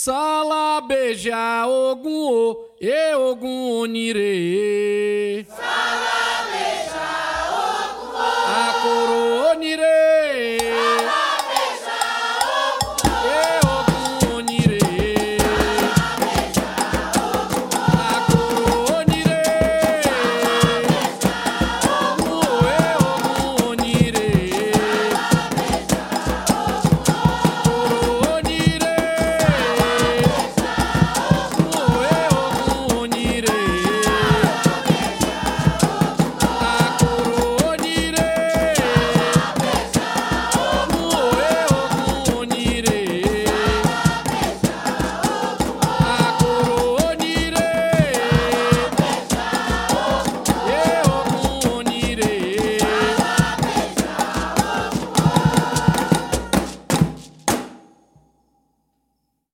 Sala beija ogun o, e ogun onire.